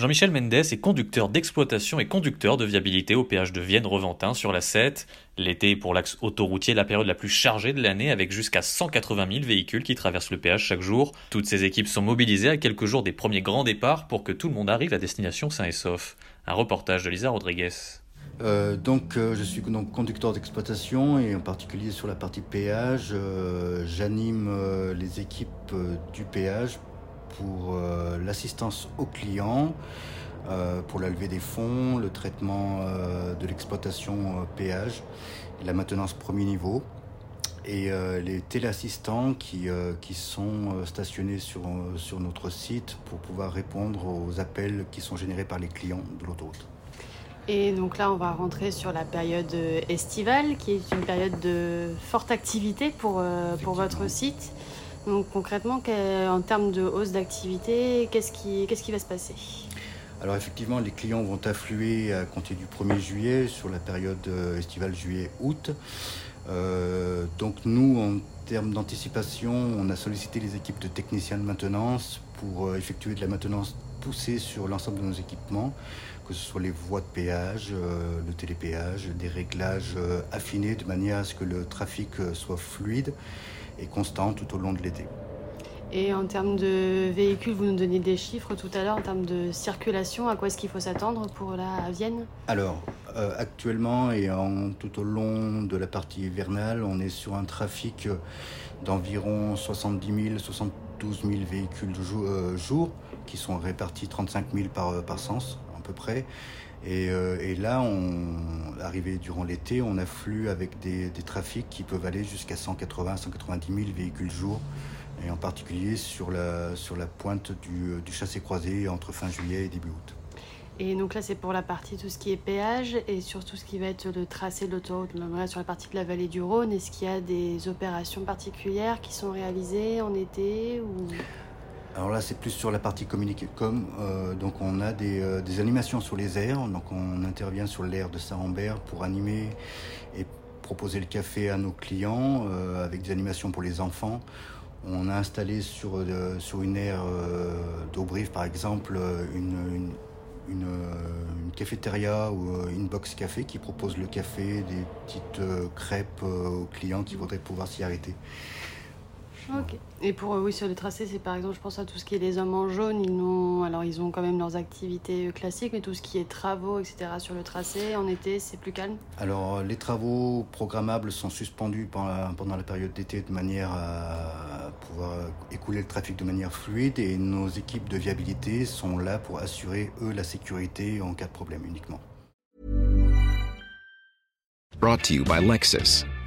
Jean-Michel Mendes est conducteur d'exploitation et conducteur de viabilité au péage de Vienne-Reventin sur la 7. L'été est pour l'axe autoroutier la période la plus chargée de l'année avec jusqu'à 180 000 véhicules qui traversent le péage chaque jour. Toutes ces équipes sont mobilisées à quelques jours des premiers grands départs pour que tout le monde arrive à destination sain et sauf. Un reportage de Lisa Rodriguez. Euh, donc, euh, je suis donc conducteur d'exploitation et en particulier sur la partie péage, euh, j'anime les équipes du péage pour euh, l'assistance aux clients, euh, pour la levée des fonds, le traitement euh, de l'exploitation péage, la maintenance premier niveau et les téléassistants qui, qui sont stationnés sur, sur notre site pour pouvoir répondre aux appels qui sont générés par les clients de l'autoroute. Et donc là, on va rentrer sur la période estivale, qui est une période de forte activité pour, pour votre site. Donc concrètement, en termes de hausse d'activité, qu'est-ce qui, va se passer? Alors effectivement, les clients vont affluer à compter du 1er juillet sur la période euh, estivale juillet-août. Euh, donc nous, en termes d'anticipation, on a sollicité les équipes de techniciens de maintenance pour euh, effectuer de la maintenance poussée sur l'ensemble de nos équipements, que ce soit les voies de péage, le télépéage, des réglages affinés de manière à ce que le trafic soit fluide et constant tout au long de l'été. Et en termes de véhicules, vous nous donnez des chiffres tout à l'heure en termes de circulation. À quoi est-ce qu'il faut s'attendre pour la Vienne? Alors, euh, actuellement et en, tout au long de la partie hivernale, on est sur un trafic d'environ 70 000, 72 000 véhicules euh, jour, qui sont répartis 35 000 par, par sens à peu près. Euh, et, là, on, arrivé durant l'été, on afflue avec des, trafics qui peuvent aller jusqu'à 180 190 000 véhicules jour, et en particulier sur la, sur la pointe du, du chassé-croisé entre fin juillet et début août. Et donc là, c'est pour la partie tout ce qui est péage et sur tout ce qui va être le tracé de l'autoroute, sur la partie de la vallée du Rhône. Est-ce qu'il y a des opérations particulières qui sont réalisées en été ou... Alors là, c'est plus sur la partie communiquée com. Euh, donc on a euh, des, animations sur les airs. Donc on intervient sur l'air de Saint-Rambert pour animer et proposer le café à nos clients euh, avec des animations pour les enfants. On a installé sur, sur une aire d'Aubrive, par exemple, une, une, cafétéria ou une box café qui propose le café, des petites crêpes aux clients qui voudraient pouvoir s'y arrêter. Ok. Et pour euh, oui sur le tracé, c'est par exemple, je pense à tout ce qui est les hommes en jaune. Ils ont alors ils ont quand même leurs activités euh, classiques, mais tout ce qui est travaux, etc. sur le tracé en été, c'est plus calme? Alors les travaux programmables sont suspendus pendant la, période d'été de manière à pouvoir écouler le trafic de manière fluide et nos équipes de viabilité sont là pour assurer eux la sécurité en cas de problème uniquement. Brought to you by Lexus.